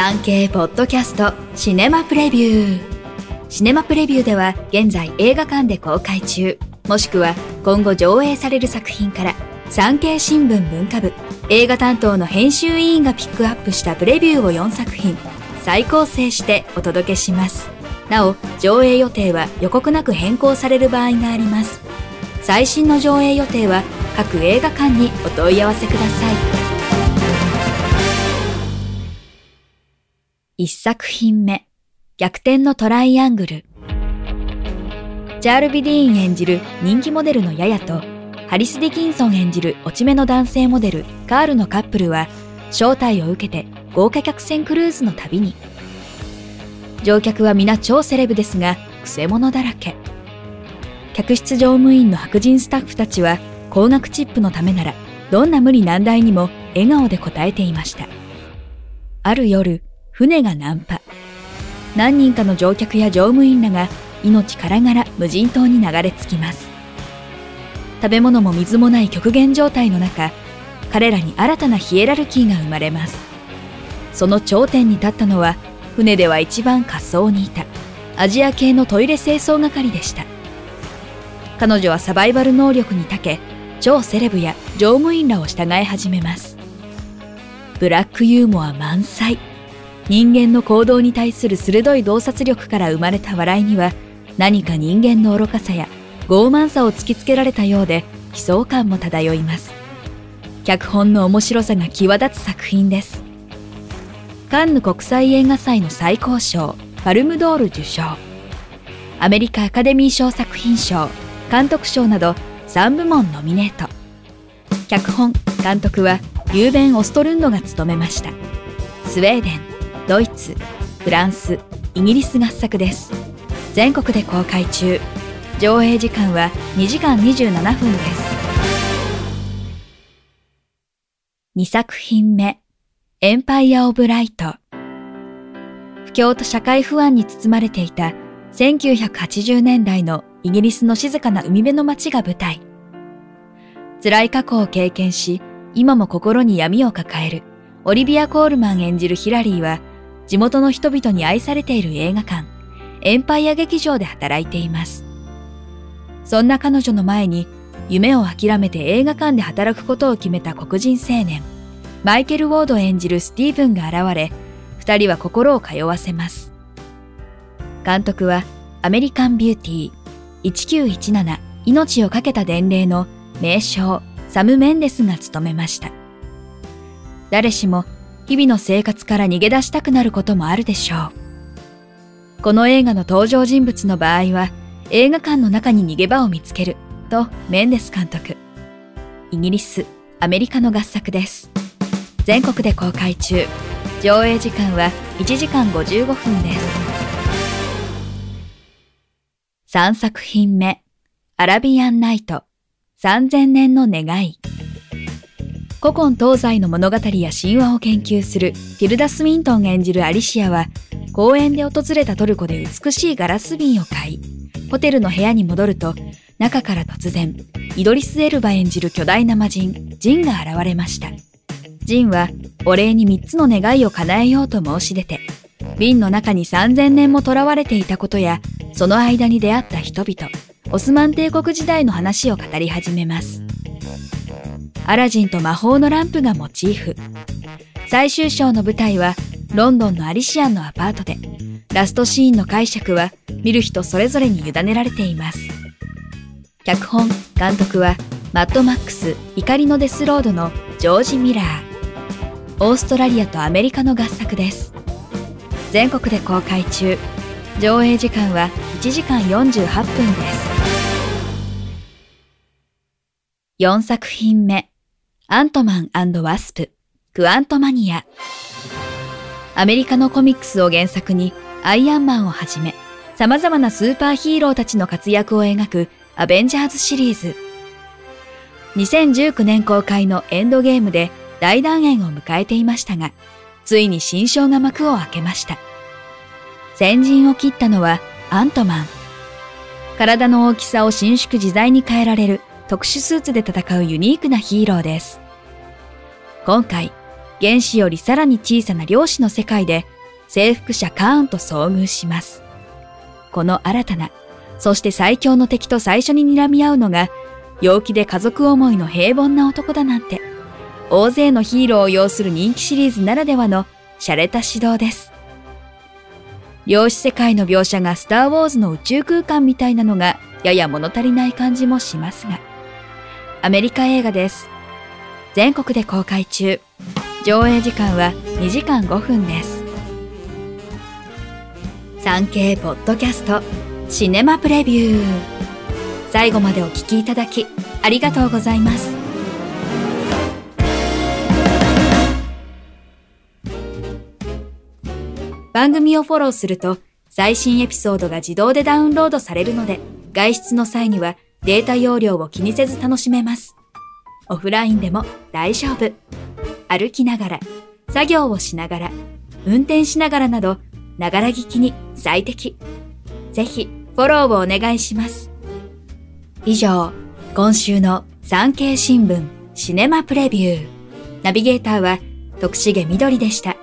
産経ポッドキャストシネマプレビュー。シネマプレビューでは現在映画館で公開中。もしくは今後上映される作品から産経新聞文化部映画担当の編集委員がピックアップしたプレビューを4作品再構成してお届けします。なお上映予定は予告なく変更される場合があります。最新の上映予定は各映画館にお問い合わせください。1作品目。逆転のトライアングル。チャール・ビディーン演じる人気モデルのヤヤとハリス・ディキンソン演じる落ち目の男性モデルカールのカップルは招待を受けて豪華客船クルーズの旅に。乗客は皆超セレブですがくせ者だらけ。客室乗務員の白人スタッフたちは高額チップのためならどんな無理難題にも笑顔で答えていました。ある夜船が難破何人かの乗客や乗務員らが命からがら無人島に流れ着きます。食べ物も水もない極限状態の中彼らに新たなヒエラルキーが生まれます。その頂点に立ったのは船では一番滑走にいたアジア系のトイレ清掃係でした。彼女はサバイバル能力に長け超セレブや乗務員らを従え始めます。ブラックユーモア満載。人間の行動に対する鋭い洞察力から生まれた笑いには何か人間の愚かさや傲慢さを突きつけられたようで悲壮感も漂います。脚本の面白さが際立つ作品です。カンヌ国際映画祭の最高賞パルムドール受賞。アメリカアカデミー賞作品賞監督賞など3部門ノミネート。脚本監督はユーベン・オストルンドが務めました。スウェーデン。ドイツフランスイギリス合作です全国で公開中上映時間は2時間27分です2作品目エンパイア・オブ・ライト。不況と社会不安に包まれていた1980年代のイギリスの静かな海辺の街が舞台。辛い過去を経験し、今も心に闇を抱えるオリビア・コールマン演じるヒラリーは、地元の人々に愛されている映画館、エンパイア劇場で働いています。そんな彼女の前に、夢を諦めて映画館で働くことを決めた黒人青年、マイケル・ウォード演じるスティーブンが現れ、二人は心を通わせます。監督はアメリカン・ビューティー1917命をかけた伝令の名将サム・メンデスが務めました。誰しも日々の生活から逃げ出したくなることもあるでしょう。この映画の登場人物の場合は映画館の中に逃げ場を見つけるとメンデス監督。イギリス、アメリカの合作です。全国で公開中上映時間は1時間55分です3作品目アラビアンナイト3000年の願い古今東西の物語や神話を研究するティルダ・スウィントン演じるアリシアは公園で訪れたトルコで美しいガラス瓶を買いホテルの部屋に戻ると中から突然イドリス・エルバ演じる巨大な魔人ジンが現れましたジンはお礼に3つの願いを叶えようと申し出て、瓶の中に3000年も囚われていたことや、その間に出会った人々、オスマン帝国時代の話を語り始めます。アラジンと魔法のランプがモチーフ。最終章の舞台は、ロンドンのアリシアンのアパートで、ラストシーンの解釈は見る人それぞれに委ねられています。脚本、監督は、マッドマックス怒りのデスロードのジョージ・ミラー。オーストラリアとアメリカの合作です全国で公開中上映時間は1時間48分です4作品目アントマンワスプクアントマニアアメリカのコミックスを原作にアイアンマンをはじめ様々なスーパーヒーローたちの活躍を描くアベンジャーズシリーズ2019年公開のエンドゲームで大団円を迎えていましたが、ついに新章が幕を開けました。先陣を切ったのはアントマン。体の大きさを伸縮自在に変えられる特殊スーツで戦うユニークなヒーローです。今回、原子よりさらに小さな量子の世界で征服者カーンと遭遇します。この新たな、そして最強の敵と最初に睨み合うのが、陽気で家族思いの平凡な男だなんて、大勢のヒーローを要する人気シリーズならではの洒落た指導です。量子世界の描写がスター・ウォーズの宇宙空間みたいなのがやや物足りない感じもしますが、アメリカ映画です。全国で公開中。上映時間は2時間5分です。産経ポッドキャストシネマプレビュー。最後までお聞きいただきありがとうございます。番組をフォローすると最新エピソードが自動でダウンロードされるので外出の際にはデータ容量を気にせず楽しめます。オフラインでも大丈夫。歩きながら、作業をしながら、運転しながらなど、ながら聞きに最適。ぜひ、フォローをお願いします。以上、今週の産経新聞シネマプレビュー。ナビゲーターは徳重みどりでした。